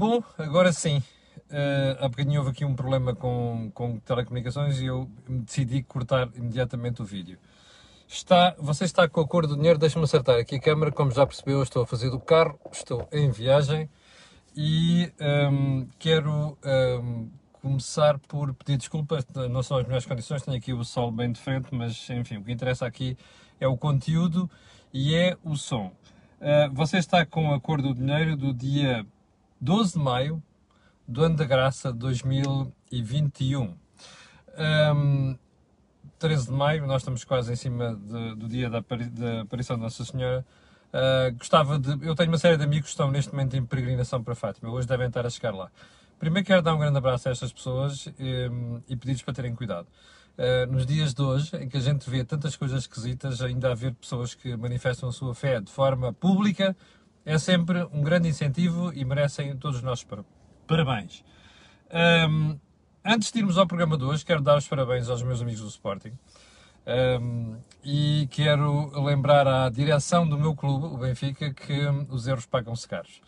Bom, agora sim. Uh, há bocadinho houve aqui um problema com, com telecomunicações e eu decidi cortar imediatamente o vídeo. Está, você está com a cor do dinheiro, deixa-me acertar aqui a câmera, como já percebeu, eu estou a fazer do carro, estou em viagem e um, quero um, começar por pedir desculpas, não são as melhores condições, tenho aqui o sol bem de frente, mas enfim, o que interessa aqui é o conteúdo e é o som. Uh, você está com a cor do dinheiro do dia 12 de maio do ano da graça 2021. Um, 13 de maio, nós estamos quase em cima de, do dia da, da, aparição de Nossa Senhora. Uh, gostava de. Eu tenho uma série de amigos que estão neste momento em peregrinação para Fátima, hoje devem estar a chegar lá. Primeiro quero dar um grande abraço a estas pessoas um, e pedir-lhes para terem cuidado. Uh, nos dias de hoje, em que a gente vê tantas coisas esquisitas, ainda haver pessoas que manifestam a sua fé de forma pública, é sempre um grande incentivo e merecem todos os nossos parabéns. Um, antes de irmos ao programa de hoje, quero dar os parabéns aos meus amigos do Sporting. Um, e quero lembrar à direção do meu clube, o Benfica, que os erros pagam-se caros.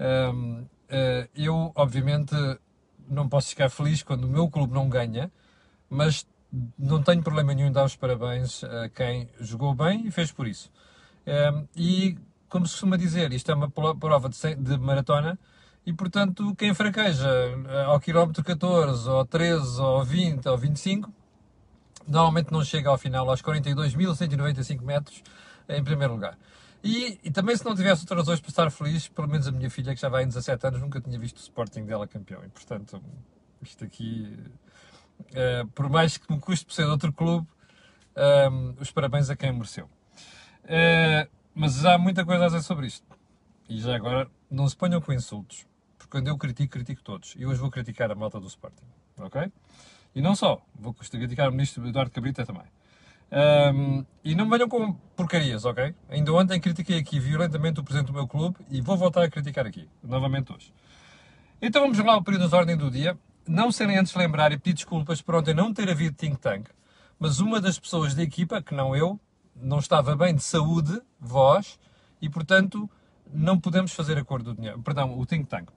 Um, eh, eu, obviamente, não posso ficar feliz quando o meu clube não ganha, mas não tenho problema nenhum em dar os parabéns a quem jogou bem e fez por isso. Um, e como se costuma dizer, isto é uma prova de, de maratona e, portanto, quem fraqueja eh, ao quilómetro 14, ou 13, ou 20, ou 25, normalmente não chega ao final aos 42.195 metros em primeiro lugar. E, e, também se não tivesse outras razões para estar feliz, pelo menos a minha filha, que já vai em 17 anos, nunca tinha visto o Sporting dela campeão. E, portanto, isto aqui, uh, por mais que me custe por ser de outro clube, uh, os parabéns a quem mereceu. Uh, mas há muita coisa a dizer sobre isto. E já agora, não se ponham com insultos. Porque quando eu critico, critico todos. E hoje vou criticar a malta do Sporting. Ok? E não só. Vou criticar o ministro Eduardo Cabrita também. Um, e não me venham com porcarias, ok? Ainda ontem critiquei aqui violentamente o presidente do meu clube e vou voltar a criticar aqui, novamente hoje. Então vamos lá ao período de ordem do dia. Não serem antes lembrar e pedir desculpas por ontem não ter havido think tank, mas uma das pessoas da equipa, que não eu, não estava bem de saúde, vós, e portanto não podemos fazer acordo do dinheiro, perdão, o think tank.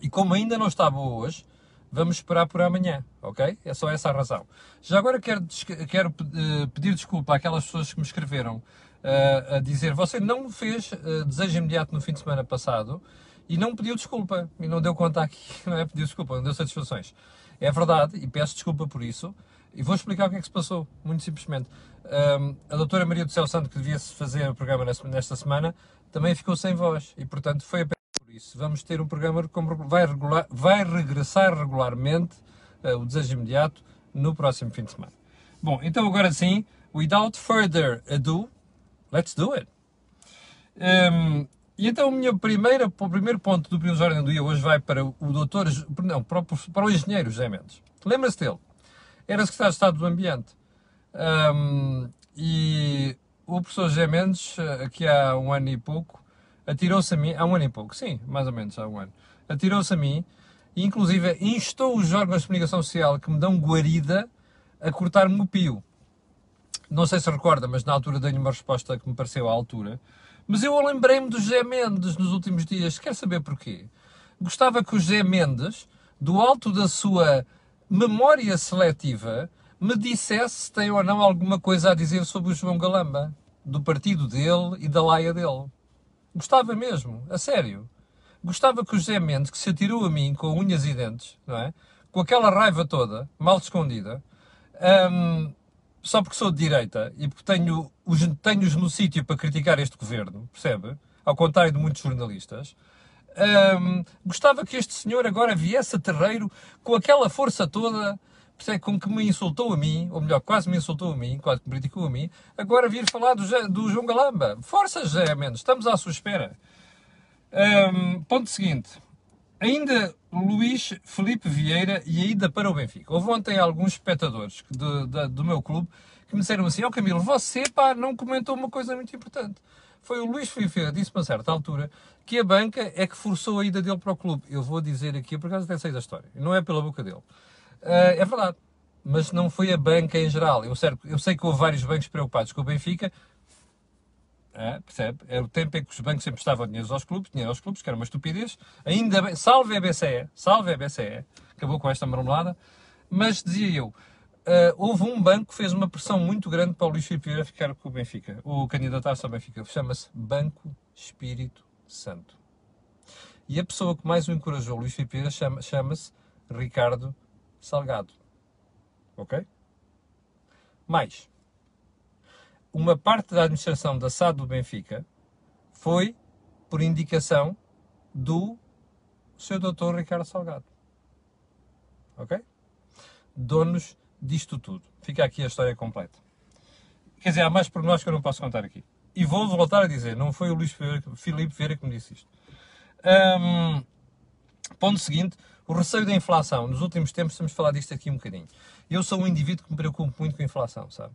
E como ainda não está boa hoje, vamos esperar por amanhã, ok? É só essa a razão. Já agora quero, quero uh, pedir desculpa àquelas pessoas que me escreveram uh, a dizer você não fez uh, desejo imediato no fim de semana passado e não pediu desculpa, e não deu conta aqui, não é? Pediu desculpa, não deu satisfações. É verdade, e peço desculpa por isso, e vou explicar o que é que se passou, muito simplesmente. Um, a doutora Maria do Céu Santo, que devia fazer o programa nesta semana, também ficou sem voz, e portanto foi apenas por isso. Vamos ter um programa que vai, regular, vai regressar regularmente, uh, o desejo imediato, no próximo fim de semana. Bom, então agora sim, without further ado, let's do it. Um, e então o primeiro ponto do primeiro Ordem do Dia hoje vai para o doutor, não, para o, para o engenheiro José Mendes. Lembra-se dele? Era secretário de Estado do Ambiente. Um, e o professor José Mendes, aqui há um ano e pouco, atirou-se a mim, há um ano e pouco, sim, mais ou menos há um ano, atirou-se a mim e inclusive instou os órgãos de comunicação social que me dão guarida a cortar-me o pio. Não sei se recorda, mas na altura dei-lhe uma resposta que me pareceu à altura. Mas eu lembrei-me do José Mendes nos últimos dias. Quer saber porquê? Gostava que o José Mendes, do alto da sua memória seletiva, me dissesse se tem ou não alguma coisa a dizer sobre o João Galamba, do partido dele e da laia dele. Gostava mesmo, a sério. Gostava que o José Mendes, que se atirou a mim com unhas e dentes, não é? Com aquela raiva toda, mal escondida, um, só porque sou de direita e porque tenho os, tenho-os no sítio para criticar este governo, percebe? Ao contrário de muitos jornalistas. Um, gostava que este senhor agora viesse a terreiro com aquela força toda percebe, com que me insultou a mim, ou melhor, quase me insultou a mim, quase me criticou a mim, agora vir falar do, do João Galamba. Força, José Mendes, estamos à sua espera. Um, ponto seguinte. Ainda Luís Felipe Vieira e a ida para o Benfica. Houve ontem alguns espectadores de, de, do meu clube que me disseram assim: Ó oh, Camilo, você pá, não comentou uma coisa muito importante. Foi o Luís Felipe Vieira, disse-me a certa altura que a banca é que forçou a ida dele para o clube. Eu vou dizer aqui, por causa dessa da história, não é pela boca dele. Uh, é verdade, mas não foi a banca em geral. Eu, certo, eu sei que houve vários bancos preocupados com o Benfica, É, percebe? Era o tempo em que os bancos sempre estavam dinheiro aos clubes, dinheiro aos clubes, que era uma estupidez. Ainda bem, salve a BCE, salve a BCE, acabou com esta marmelada. Mas dizia eu, uh, houve um banco que fez uma pressão muito grande para o Luís Filipe Vieira ficar com o Benfica, o candidatar-se ao Benfica. Chama-se Banco Espírito Santo. E a pessoa que mais o encorajou, Luís Filipe Vieira, chama-se chama Ricardo Salgado. Ok? Mais, uma parte da administração da SAD do Benfica foi por indicação do seu doutor Ricardo Salgado. Ok? Donos disto tudo. Fica aqui a história completa. Quer dizer, há mais pormenores que eu não posso contar aqui. E vou voltar a dizer, não foi o Luís Filipe Vieira que me disse isto. Um, ponto seguinte, o receio da inflação. Nos últimos tempos temos falado disto aqui um bocadinho. Eu sou um indivíduo que me preocupa muito com a inflação, sabe?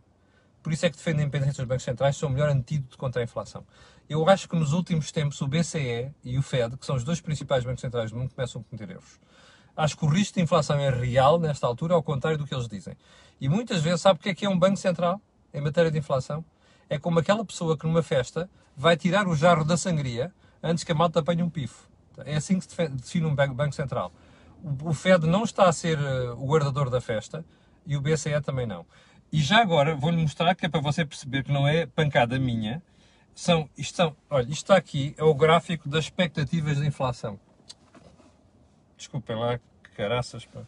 Por isso é que defendo a independência dos bancos centrais, são o melhor antídoto contra a inflação. Eu acho que nos últimos tempos o BCE e o Fed, que são os dois principais bancos centrais do mundo, começam a cometer erros. Acho que o risco de inflação é real nesta altura, ao contrário do que eles dizem. E muitas vezes, sabe o que é que é um banco central em matéria de inflação? É como aquela pessoa que numa festa vai tirar o jarro da sangria antes que a malta apanhe um pifo. É assim que se define um banco central. O Fed não está a ser eh, o guardador da festa e o BCE também não. E já agora vou-lhe mostrar que é para você perceber que não é pancada minha. São, isto são, olha, isto está aqui, é o gráfico das expectativas de inflação. Desculpem lá, que caraças, pá.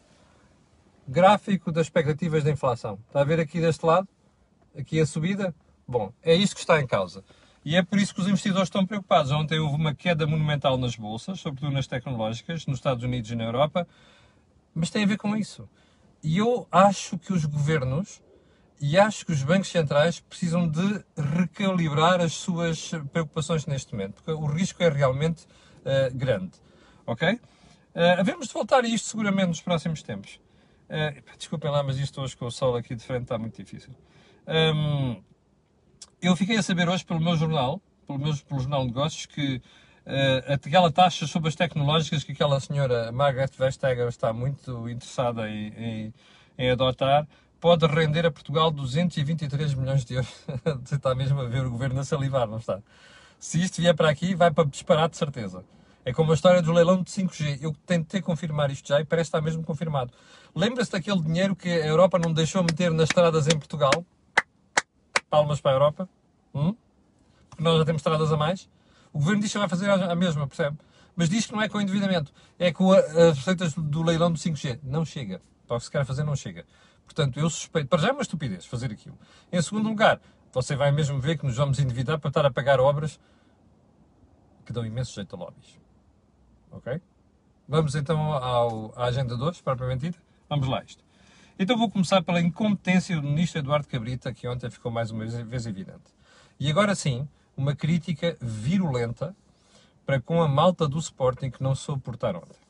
Gráfico das expectativas de inflação. Está a ver aqui deste lado? Aqui a subida? Bom, é isso que está em causa. E é por isso que os investidores estão preocupados. Ontem houve uma queda monumental nas bolsas, sobretudo nas tecnológicas, nos Estados Unidos e na Europa, mas tem a ver com isso. E eu acho que os governos e acho que os bancos centrais precisam de recalibrar as suas preocupações neste momento, porque o risco é realmente uh, grande. Ok? Uh, de voltar a isto seguramente nos próximos tempos. Uh, desculpem lá, mas isto hoje com o sol aqui de frente está muito difícil. Um, eu fiquei a saber hoje pelo meu jornal, pelo, meu, pelo Jornal de Negócios, que uh, aquela taxa sobre as tecnológicas que aquela senhora Margaret Vestager está muito interessada em, em, em adotar pode render a Portugal 223 milhões de euros. Você está mesmo a ver o governo a salivar, não está? Se isto vier para aqui, vai para disparar de certeza. É como a história do leilão de 5G. Eu tentei confirmar isto já e parece estar mesmo confirmado. Lembra-se daquele dinheiro que a Europa não deixou meter nas estradas em Portugal? Palmas para a Europa. Hum? Porque nós já temos estradas a mais. O governo diz que vai fazer a mesma, percebe? Mas diz que não é com o endividamento. É com as receitas do leilão do 5G. Não chega. Para o que se quer fazer, não chega. Portanto, eu suspeito. Para já é uma estupidez fazer aquilo. Em segundo lugar, você vai mesmo ver que nos vamos endividar para estar a pagar obras que dão imenso jeito a lobbies. Ok? Vamos então ao, à agenda 2, propriamente dita. Vamos lá isto. Então vou começar pela incompetência do ministro Eduardo Cabrita, que ontem ficou mais uma vez evidente. E agora sim, uma crítica virulenta para com a malta do Sporting que não soube portar ontem.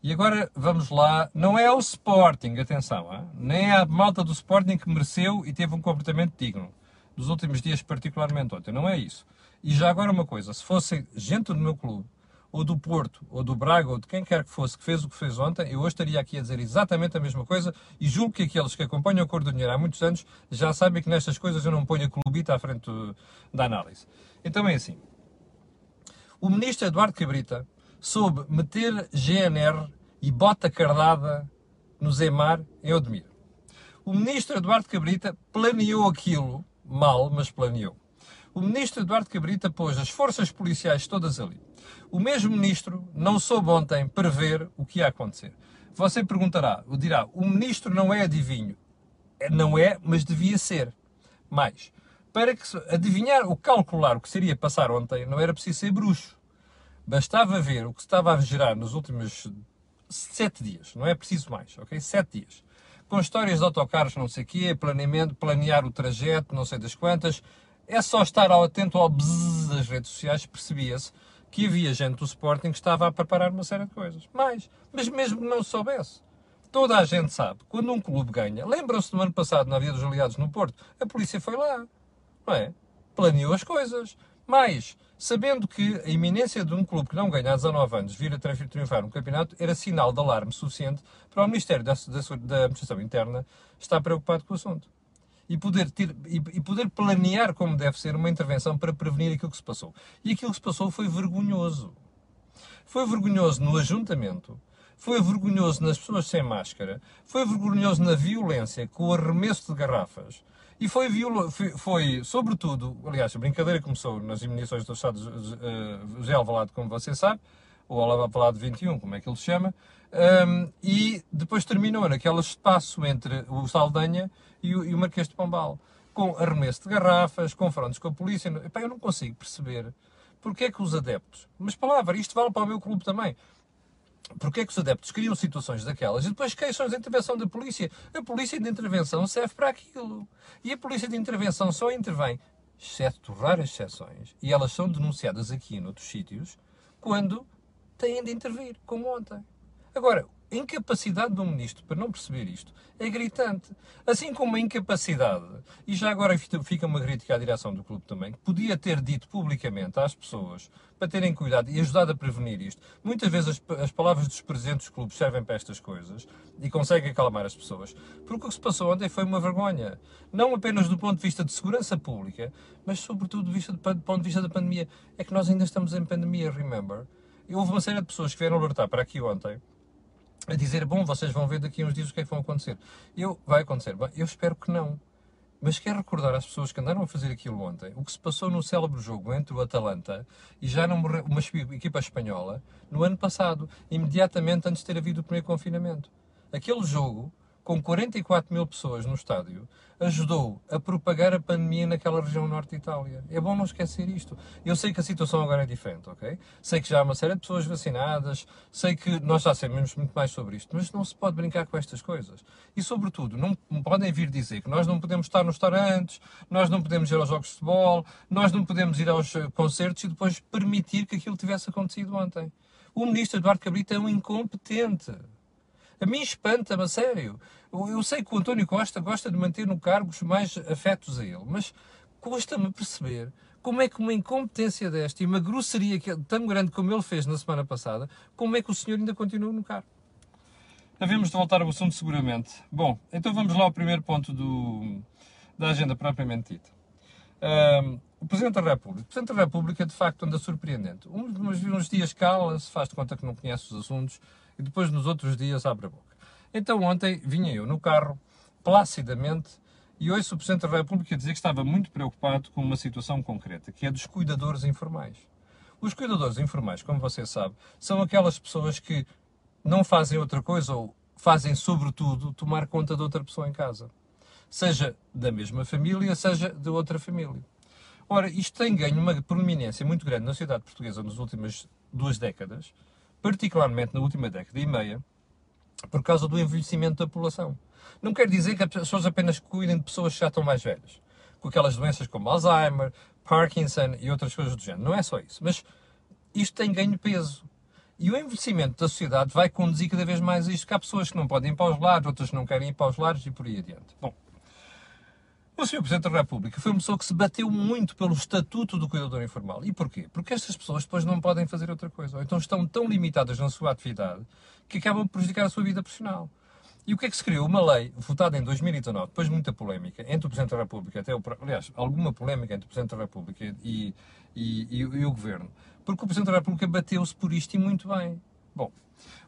E agora vamos lá, não é o Sporting, atenção, hein? nem é a malta do Sporting que mereceu e teve um comportamento digno, dos últimos dias particularmente ontem, não é isso. E já agora uma coisa, se fosse gente do meu clube, ou do Porto, ou do Braga, ou de quem quer que fosse que fez o que fez ontem, eu hoje estaria aqui a dizer exatamente a mesma coisa e julgo que aqueles que acompanham a Cor do Dinheiro há muitos anos já sabem que nestas coisas eu não ponho a clubita à frente da análise. Então é assim. O ministro Eduardo Cabrita soube meter GNR e bota cardada no Zemar em Odmir. O ministro Eduardo Cabrita planeou aquilo, mal, mas planeou. O ministro Eduardo Cabrita pôs as forças policiais todas ali. O mesmo ministro não soube ontem prever o que ia acontecer. Você perguntará, dirá, o ministro não é adivinho. É, não é, mas devia ser. Mais, para que adivinhar ou calcular o que seria passar ontem, não era preciso ser bruxo. Bastava ver o que estava a gerar nos últimos sete dias, não é preciso mais, ok? Sete dias. Com histórias de autocarros, não sei o quê, planeamento, planear o trajeto, não sei das quantas. É só estar atento ao bzzz das redes sociais, percebia-se que havia gente do Sporting que estava a preparar uma série de coisas. Mais, mas mesmo que não soubesse. Toda a gente sabe, quando um clube ganha, lembram-se do ano passado, na Via dos Aliados no Porto, a polícia foi lá, não é? Planeou as coisas. Mais, sabendo que a iminência de um clube que não ganha há 19 anos vir a triunfar um campeonato era sinal de alarme suficiente para o Ministério da, da, da Administração Interna estar preocupado com o assunto. E poder, ter, e, poder planear como deve ser uma intervenção para prevenir aquilo que se passou. E aquilo que se passou foi vergonhoso. Foi vergonhoso no ajuntamento, foi vergonhoso nas pessoas sem máscara, foi vergonhoso na violência com o arremesso de garrafas. E foi, foi, foi, sobretudo, aliás, a brincadeira começou nas emissões do Estado uh, José Alvalade, como você sabe, ou Alvalade 21, como é que ele se chama, um, e depois terminou naquele espaço entre o Saldanha e o, e o Marquês de Pombal, com arremesso de garrafas, confrontos com a polícia. Epá, eu não consigo perceber porque é que os adeptos, mas palavra, isto vale para o meu clube também, porque é que os adeptos criam situações daquelas e depois queixam da intervenção da polícia? A polícia de intervenção serve para aquilo. E a polícia de intervenção só intervém, exceto raras exceções, e elas são denunciadas aqui em outros sítios, quando têm de intervir, como ontem. Agora, a incapacidade do ministro para não perceber isto é gritante. Assim como a incapacidade, e já agora fica uma crítica à direção do clube também, que podia ter dito publicamente às pessoas para terem cuidado e ajudado a prevenir isto. Muitas vezes as, as palavras dos presidentes dos clubes servem para estas coisas e conseguem acalmar as pessoas. Porque o que se passou ontem foi uma vergonha. Não apenas do ponto de vista de segurança pública, mas sobretudo do, do ponto de vista da pandemia. É que nós ainda estamos em pandemia, remember? E houve uma série de pessoas que vieram alertar para aqui ontem a dizer, bom, vocês vão ver daqui a uns dias o que é que vão acontecer. Eu, vai acontecer. Eu espero que não. Mas quero recordar às pessoas que andaram a fazer aquilo ontem, o que se passou no célebre jogo entre o Atalanta e já não morreu, uma equipa espanhola, no ano passado, imediatamente antes de ter havido o primeiro confinamento. Aquele jogo com 44 mil pessoas no estádio, ajudou a propagar a pandemia naquela região norte de Itália. É bom não esquecer isto. Eu sei que a situação agora é diferente, ok? Sei que já há uma série de pessoas vacinadas, sei que nós já sabemos muito mais sobre isto, mas não se pode brincar com estas coisas. E, sobretudo, não podem vir dizer que nós não podemos estar nos restaurantes, nós não podemos ir aos jogos de futebol, nós não podemos ir aos eh, concertos e depois permitir que aquilo tivesse acontecido ontem. O ministro Eduardo Cabrita é um incompetente. A mim espanta-me, a sério. Eu sei que o António Costa gosta de manter no cargo os mais afetos a ele, mas custa-me perceber como é que uma incompetência desta e uma grosseria tão grande como ele fez na semana passada, como é que o senhor ainda continua no cargo? Havemos de voltar ao assunto seguramente. Bom, então vamos lá ao primeiro ponto do, da agenda propriamente dita. Um, o Presidente da República. O Presidente da República, de facto, anda surpreendente. Uns, uns dias cala-se, faz de conta que não conhece os assuntos, e depois nos outros dias abre a boca. Então ontem vinha eu no carro, placidamente, e ouço o Presidente da República dizer que estava muito preocupado com uma situação concreta, que é dos cuidadores informais. Os cuidadores informais, como você sabe, são aquelas pessoas que não fazem outra coisa ou fazem, sobretudo, tomar conta de outra pessoa em casa. Seja da mesma família, seja de outra família. Ora, isto tem ganho uma prominência muito grande na sociedade portuguesa nas últimas duas décadas, particularmente na última década e meia, por causa do envelhecimento da população. Não quer dizer que as pessoas apenas cuidem de pessoas que já estão mais velhas, com aquelas doenças como Alzheimer, Parkinson e outras coisas do género. Não é só isso. Mas isto tem ganho peso. E o envelhecimento da sociedade vai conduzir cada vez mais a isto, que há pessoas que não podem ir para os lares, outras que não querem ir para os lares e por aí adiante. Bom, o Sr. Presidente da República foi uma pessoa que se bateu muito pelo estatuto do cuidador informal. E porquê? Porque estas pessoas depois não podem fazer outra coisa. Ou então estão tão limitadas na sua atividade que acabam por prejudicar a sua vida profissional. E o que é que se criou? Uma lei votada em 2019, depois de muita polémica entre o Presidente da República, até o, aliás, alguma polémica entre o Presidente da República e, e, e, e o Governo, porque o Presidente da República bateu-se por isto e muito bem. Bom,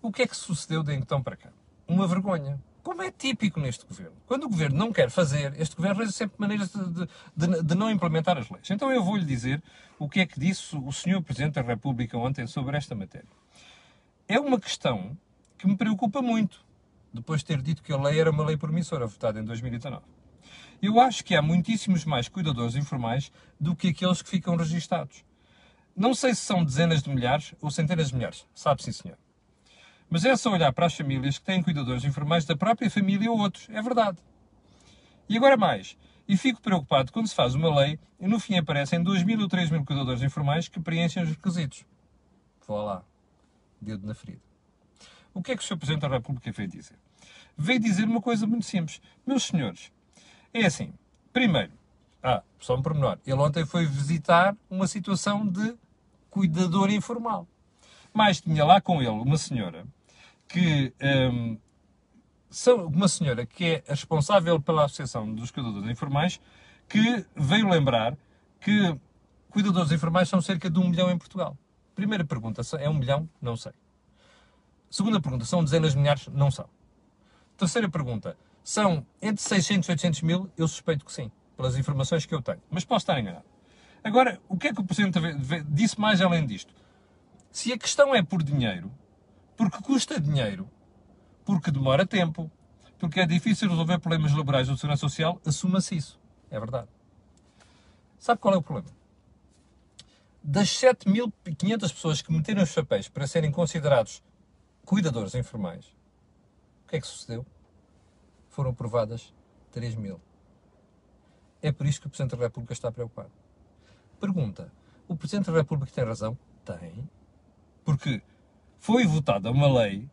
o que é que sucedeu de então para cá? Uma vergonha como é típico neste governo. Quando o governo não quer fazer, este governo arranja sempre maneiras de, de, de, não implementar as leis. Então eu vou-lhe dizer o que é que disse o Sr. Presidente da República ontem sobre esta matéria. É uma questão que me preocupa muito, depois de ter dito que a lei era uma lei promissora, votada em 2019. Eu acho que há muitíssimos mais cuidadores informais do que aqueles que ficam registados. Não sei se são dezenas de milhares ou centenas de milhares, sabe sim senhor. Mas é só olhar para as famílias que têm cuidadores informais da própria família ou outros. É verdade. E agora mais. E fico preocupado quando se faz uma lei e no fim aparecem 2 mil ou 3 mil cuidadores informais que preenchem os requisitos. Vá lá. Dedo na ferida. O que é que o Sr. Presidente da República veio dizer? Veio dizer uma coisa muito simples. Meus senhores, é assim. Primeiro, ah, só um pormenor. Ele ontem foi visitar uma situação de cuidador informal. Mas tinha lá com ele uma senhora que um, são uma senhora que é responsável pela Associação dos Cuidadores Informais que veio lembrar que cuidadores informais são cerca de um milhão em Portugal. Primeira pergunta, é um milhão? Não sei. Segunda pergunta, são dezenas de milhares? Não são. Terceira pergunta, são entre 600 e 800 mil? Eu suspeito que sim, pelas informações que eu tenho. Mas posso estar enganado. Agora, o que é que o Presidente disse mais além disto? Se a questão é por dinheiro, porque custa dinheiro, porque demora tempo, porque é difícil resolver problemas laborais de segurança social, assuma-se isso. É verdade. Sabe qual é o problema? Das 7.500 pessoas que meteram os papéis para serem considerados cuidadores informais, o que é que sucedeu? Foram aprovadas 3 mil. É por isso que o Presidente da República está preocupado. Pergunta: o Presidente da República tem razão? Tem. Porque foi votada uma lei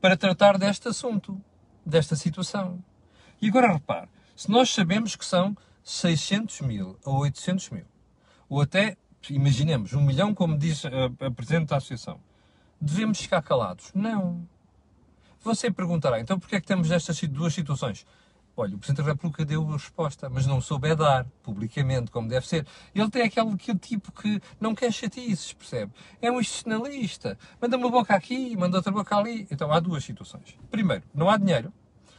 para tratar deste assunto, desta situação. E agora repare: se nós sabemos que são 600 mil ou 800 mil, ou até, imaginemos, um milhão, como diz a, a Presidente da Associação, devemos ficar calados? Não. Você perguntará, então porquê é que temos estas duas situações? Olha, o Presidente da República deu a resposta, mas não soube é dar, publicamente, como deve ser. Ele tem aquele, aquele tipo que não quer chatices, percebe? É um institucionalista. Manda uma boca aqui, manda outra boca ali. Então há duas situações. Primeiro, não há dinheiro.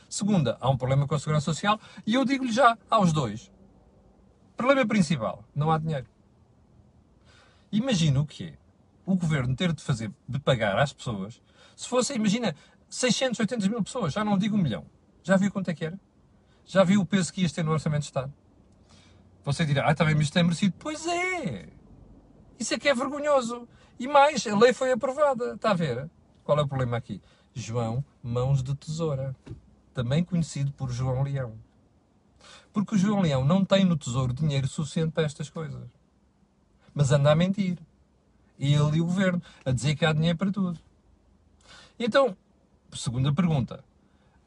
Segunda, há um problema com a Segurança Social. E eu digo-lhe já, há os dois. Problema principal, não há dinheiro. Imagina o que é o governo ter de fazer, de pagar às pessoas, se fosse, imagina, 680 mil pessoas, já não digo um milhão. Já viu quanto é que era? Já viu o peso que ias ter no Orçamento de Estado? Você dirá, ah, também, mas isto é merecido. Pois é! Isso é que é vergonhoso. E mais, a lei foi aprovada. Está a ver? Qual é o problema aqui? João Mãos de Tesoura. Também conhecido por João Leão. Porque o João Leão não tem no tesouro dinheiro suficiente para estas coisas. Mas anda a mentir. Ele e o governo. A dizer que há dinheiro para tudo. Então, segunda pergunta.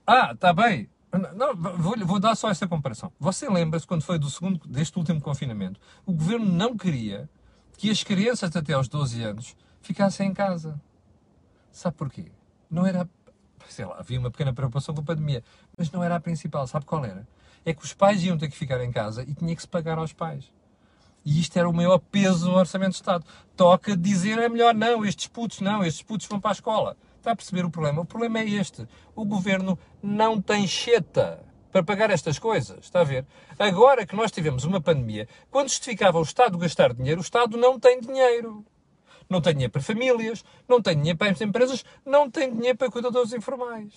Ah, está bem. Não, vou, vou, dar só esta comparação. Você lembra-se quando foi do segundo, deste último confinamento? O governo não queria que as crianças até aos 12 anos ficassem em casa. Sabe porquê? Não era. Sei lá, havia uma pequena preocupação com a pandemia, mas não era a principal. Sabe qual era? É que os pais iam ter que ficar em casa e tinha que se pagar aos pais. E isto era o maior peso no Orçamento de Estado. Toca dizer é melhor não, estes putos não, estes putos vão para a escola. Está a perceber o problema? O problema é este. O governo não tem cheta para pagar estas coisas. Está a ver? Agora que nós tivemos uma pandemia, quando justificava o Estado gastar dinheiro, o Estado não tem dinheiro. Não tem dinheiro para famílias, não tem dinheiro para as empresas, não tem dinheiro para cuidadores informais.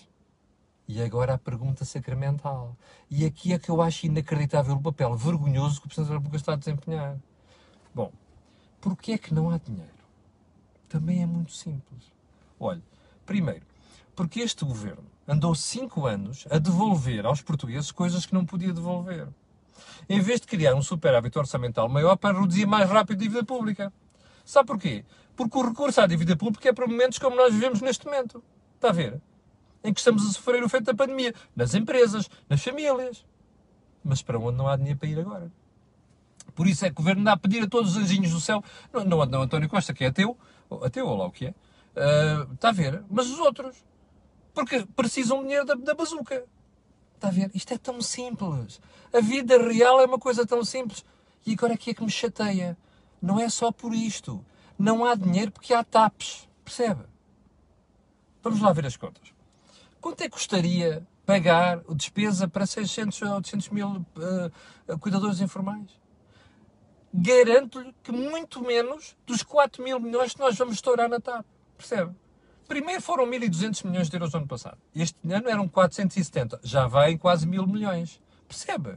E agora a pergunta sacramental. E aqui é que eu acho inacreditável o papel vergonhoso que o Presidente da República está a desempenhar. Bom, porquê é que não há dinheiro? Também é muito simples. Olha, Primeiro, porque este governo andou cinco anos a devolver aos portugueses coisas que não podia devolver. Em vez de criar um superávit orçamental maior para reduzir mais rápido a dívida pública. Sabe porquê? Porque o recurso à dívida pública é para momentos como nós vivemos neste momento. Está a ver? Em que estamos a sofrer o efeito da pandemia. Nas empresas, nas famílias. Mas para onde não há dinheiro para ir agora? Por isso é que o governo dá a pedir a todos os anjinhos do céu. Não, não, não António Costa, que é ateu, ateu ou lá o que é, Está a ver? Mas os outros, porque precisam de dinheiro da, da bazuca. Está a ver? Isto é tão simples. A vida real é uma coisa tão simples. E agora aqui é que me chateia. Não é só por isto. Não há dinheiro porque há TAPs. Percebe? Vamos lá ver as contas. Quanto é que custaria pagar a despesa para 600 ou 800 mil uh, cuidadores informais? Garanto-lhe que muito menos dos 4 mil milhões que nós vamos estourar na TAP. Percebe? Primeiro foram 1.200 milhões de euros no ano passado. Este ano eram 470. Já vai em quase mil milhões. Percebe?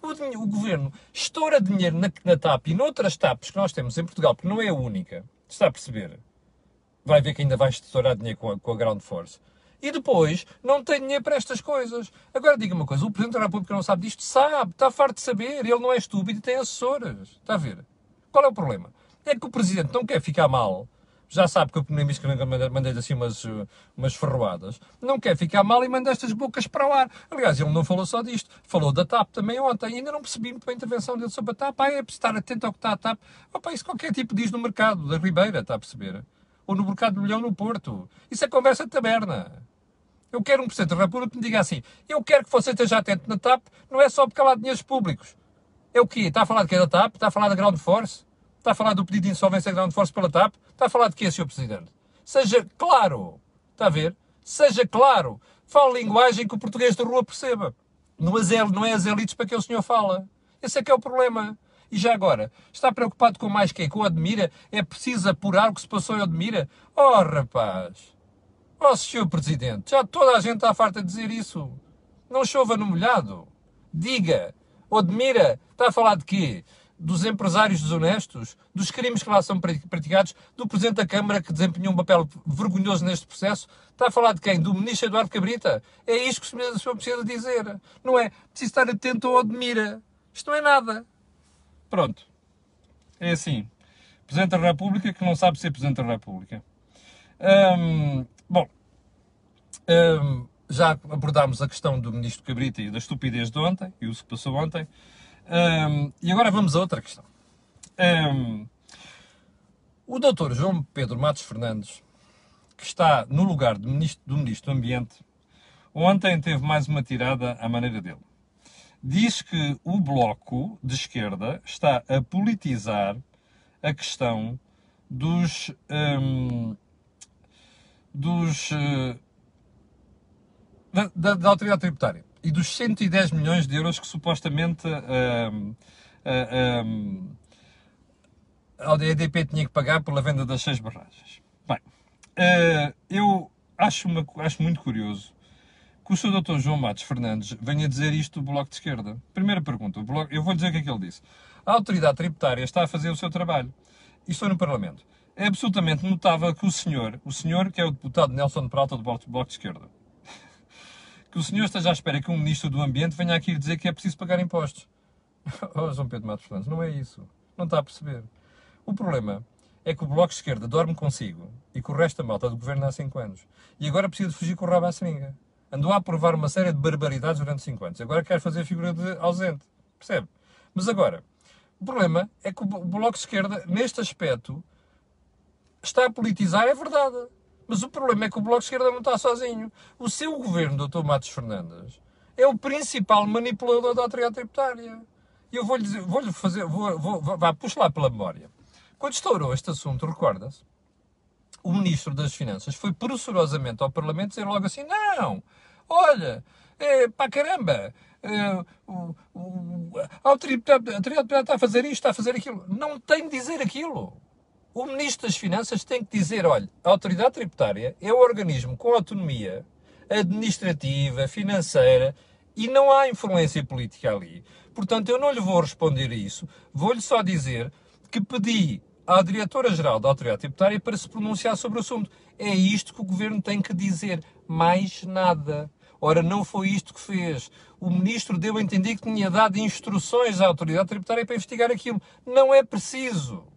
O, o, governo estoura dinheiro na, na TAP e noutras TAPs que nós temos em Portugal, porque não é a única. Está a perceber? Vai ver que ainda vai estourar dinheiro com a, com a Ground Force. E depois não tem dinheiro para estas coisas. Agora diga uma coisa: o Presidente da República não sabe disto? Sabe, está farto de saber. Ele não é estúpido e tem assessores. Está a ver? Qual é o problema? É que o Presidente não quer ficar mal já sabe que o Primeiro-Ministro mandei assim umas, umas ferroadas, não quer ficar mal e manda estas bocas para o ar. Aliás, ele não falou só disto, falou da TAP também ontem, ainda não percebi muito a intervenção dele sobre a TAP. Ah, é preciso estar atento ao que está a TAP. Opa, isso qualquer tipo diz no mercado da Ribeira, está a perceber? Ou no mercado do Milhão no Porto. Isso é conversa de taberna. Eu quero um Presidente da República que me diga assim: eu quero que você esteja atento na TAP, não é só porque ela há dinheiros públicos. É o quê? Está a falar de é da TAP? Está a falar da Ground Force? Está a falar do pedido de insolvência da Ground Force pela TAP? Está a falar de quê, Sr. Presidente? Seja claro. Está a ver? Seja claro. Fale linguagem que o português de rua perceba. Não é, não é as elites para que o senhor fala. Esse é que é o problema. E já agora, está preocupado com mais quem? Com o Admira? É preciso apurar o que se passou em Admira? Oh, rapaz! Oh, senhor Presidente, já toda a gente está farta de dizer isso. Não chova no molhado. Diga, o Admira está a falar de quê? Dos empresários desonestos? Dos crimes que lá são praticados? Do Presidente da Câmara que desempenhou um papel vergonhoso neste processo? Está a falar de quem? Do Ministro Eduardo Cabrita? É isto que o senhor precisa dizer. Não é? Preciso estar atento ao Admira. Isto não é nada. Pronto. É assim. Presidente da República que não sabe ser Presidente da República. Hum, bom, hum, já abordámos a questão do Ministro Cabrita e da estupidez de ontem e o que passou ontem. Hum, e agora vamos a outra questão. Hum, o doutor João Pedro Matos Fernandes, que está no lugar do Ministro do, Ministro do Ambiente, ontem teve mais uma tirada à maneira dele diz que o Bloco de esquerda está a politizar a questão dos. Um, dos uh, da, da, da, autoridade tributária e dos 110 milhões de euros que supostamente um, um, a EDP tinha que pagar pela venda das seis barragens. Bem, uh, eu acho, uma, acho muito curioso que o Sr. Dr. João Matos Fernandes venha dizer isto do Bloco de Esquerda. Primeira pergunta, bloco, eu vou dizer o que é que ele disse. A autoridade tributária está a fazer o seu trabalho. Estou no Parlamento. É absolutamente notável que o senhor, o senhor que é o deputado Nelson Peralta do Bloco de Esquerda, que o senhor esteja à espera que um ministro do Ambiente venha aqui dizer que é preciso pagar impostos. Oh, João Pedro Matos Fernandes, não é isso. Não está a perceber. O problema é que o Bloco de Esquerda dorme consigo e que o resto da malta do governo há 5 anos. E agora precisa de fugir com o rabo à seringa andou a aprovar uma série de barbaridades durante 5 anos. Agora quer fazer figura de ausente. Percebe? Mas agora, o problema é que o Bloco de Esquerda, neste aspecto, está a politizar, é verdade. Mas o problema é que o Bloco de Esquerda não está sozinho. O seu governo, Dr. Matos Fernandes, é o principal manipulador da autoridade tributária. E eu vou-lhe vou-lhe fazer, vou, vou, vá, puxa lá pela memória. Quando estourou este assunto, recorda-se, o Ministro das Finanças foi pressurosamente ao Parlamento dizer logo assim, não, olha, é, pá caramba, é, o, o, a autoridade está a fazer isto, está a fazer aquilo. Não tem de dizer aquilo. O Ministro das Finanças tem que dizer, olha, a autoridade tributária é um organismo com autonomia administrativa, financeira, e não há influência política ali. Portanto, eu não lhe vou responder isso, vou-lhe só dizer que pedi à Diretora-Geral da Autoridade Tributária para se pronunciar sobre o assunto. É isto que o Governo tem que dizer, mais nada. Ora, não foi isto que fez. O Ministro deu a entender que tinha dado instruções à Autoridade Tributária para investigar aquilo. Não é preciso.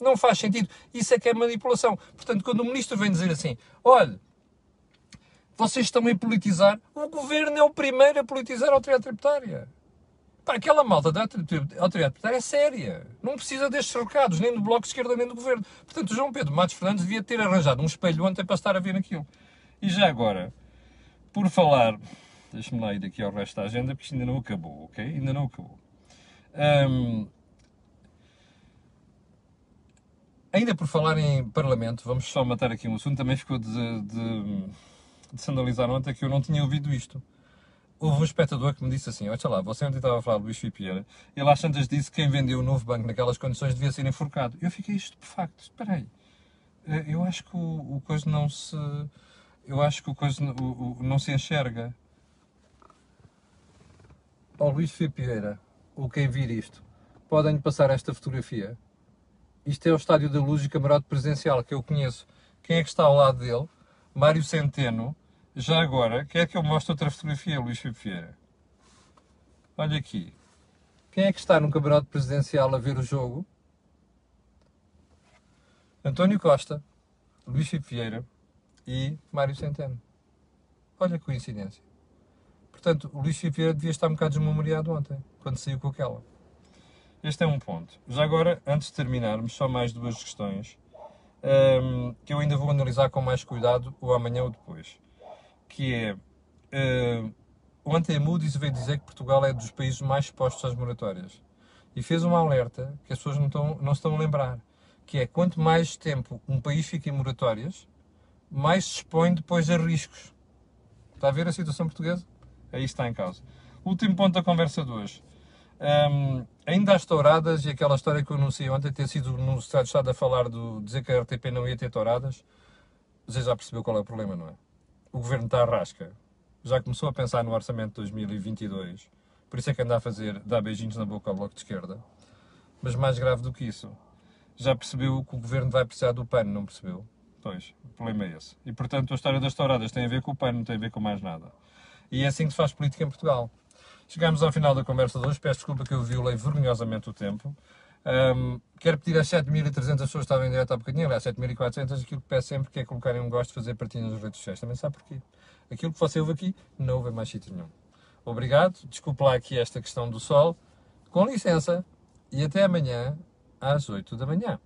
Não faz sentido. Isso é que é manipulação. Portanto, quando o Ministro vem dizer assim, olha, vocês estão a politizar, o Governo é o primeiro a politizar a Autoridade Tributária. Pá, aquela malta da autoridade tributária é séria. Não precisa destes recados, nem do Bloco de Esquerda, nem do Governo. Portanto, João Pedro Matos Fernandes devia ter arranjado um espelho ontem para estar a ver aquilo. E já agora, por falar... Deixa-me lá ir aqui ao resto da agenda, porque isto ainda não acabou, ok? Ainda não acabou. Um, ainda por falar em Parlamento, vamos só matar aqui um assunto. Também ficou de, de, de se analisar ontem que eu não tinha ouvido isto houve um espectador que me disse assim: Olha lá, você ontem estava a falar do Luís Filipe ele às tantas disse que quem vendeu o novo banco naquelas condições devia ser enforcado. Eu fiquei isto por facto. Espera aí. Eh, eu acho que o, o coisa não se. Eu acho que o coisa o, o, não se enxerga. Ó oh, Luís Filipe ou quem vir isto, podem passar esta fotografia. Isto é o estádio da luz e camarote presidencial que eu conheço. Quem é que está ao lado dele? Mário Centeno já agora, quer que eu mostre outra fotografia, Luís Filipe Vieira? Olha aqui. Quem é que está no campeonato presidencial a ver o jogo? António Costa, Luís Filipe Vieira e Mário Centeno. Olha que coincidência. Portanto, o Luís Filipe Vieira devia estar um bocado desmemoriado ontem, quando saiu com aquela. Este é um ponto. Já agora, antes de terminarmos, só mais duas questões um, que eu ainda vou analisar com mais cuidado, ou amanhã ou depois que é. Uh, ontem a Moody's veio dizer que Portugal é dos países mais expostos às moratórias. E fez um alerta que as pessoas não, estão, não se estão a lembrar. Que é quanto mais tempo um país fica em moratórias, mais se expõe depois a riscos. Está a ver a situação portuguesa? Aí está em causa. Último ponto da conversa de hoje. Um, ainda as touradas e aquela história que eu anunciei ontem ter sido no Estado de Estado a falar do dizer que a RTP não ia ter touradas. Você já percebeu qual é o problema, não é? O governo está à rasca. Já começou a pensar no orçamento de 2022. Por isso é que anda a fazer, dar beijinhos na boca ao bloco de esquerda. Mas mais grave do que isso, já percebeu que o governo vai precisar do pano, não percebeu? Pois, o problema é esse. E portanto a história das touradas tem a ver com o pano, não tem a ver com mais nada. E é assim que se faz política em Portugal. Chegamos ao final da conversa de hoje. Peço desculpa que eu violei vergonhosamente o tempo. Um, quero pedir às 7.300 pessoas que estavam em direto há bocadinho, aliás, 7.400, aquilo que peço sempre que é colocarem um gosto de fazer partilha nas redes sociais. Também sabe porquê? Aquilo que você ouve aqui, não ouve mais sítio nenhum. Obrigado, desculpe lá aqui esta questão do sol. Com licença e até amanhã às 8 da manhã.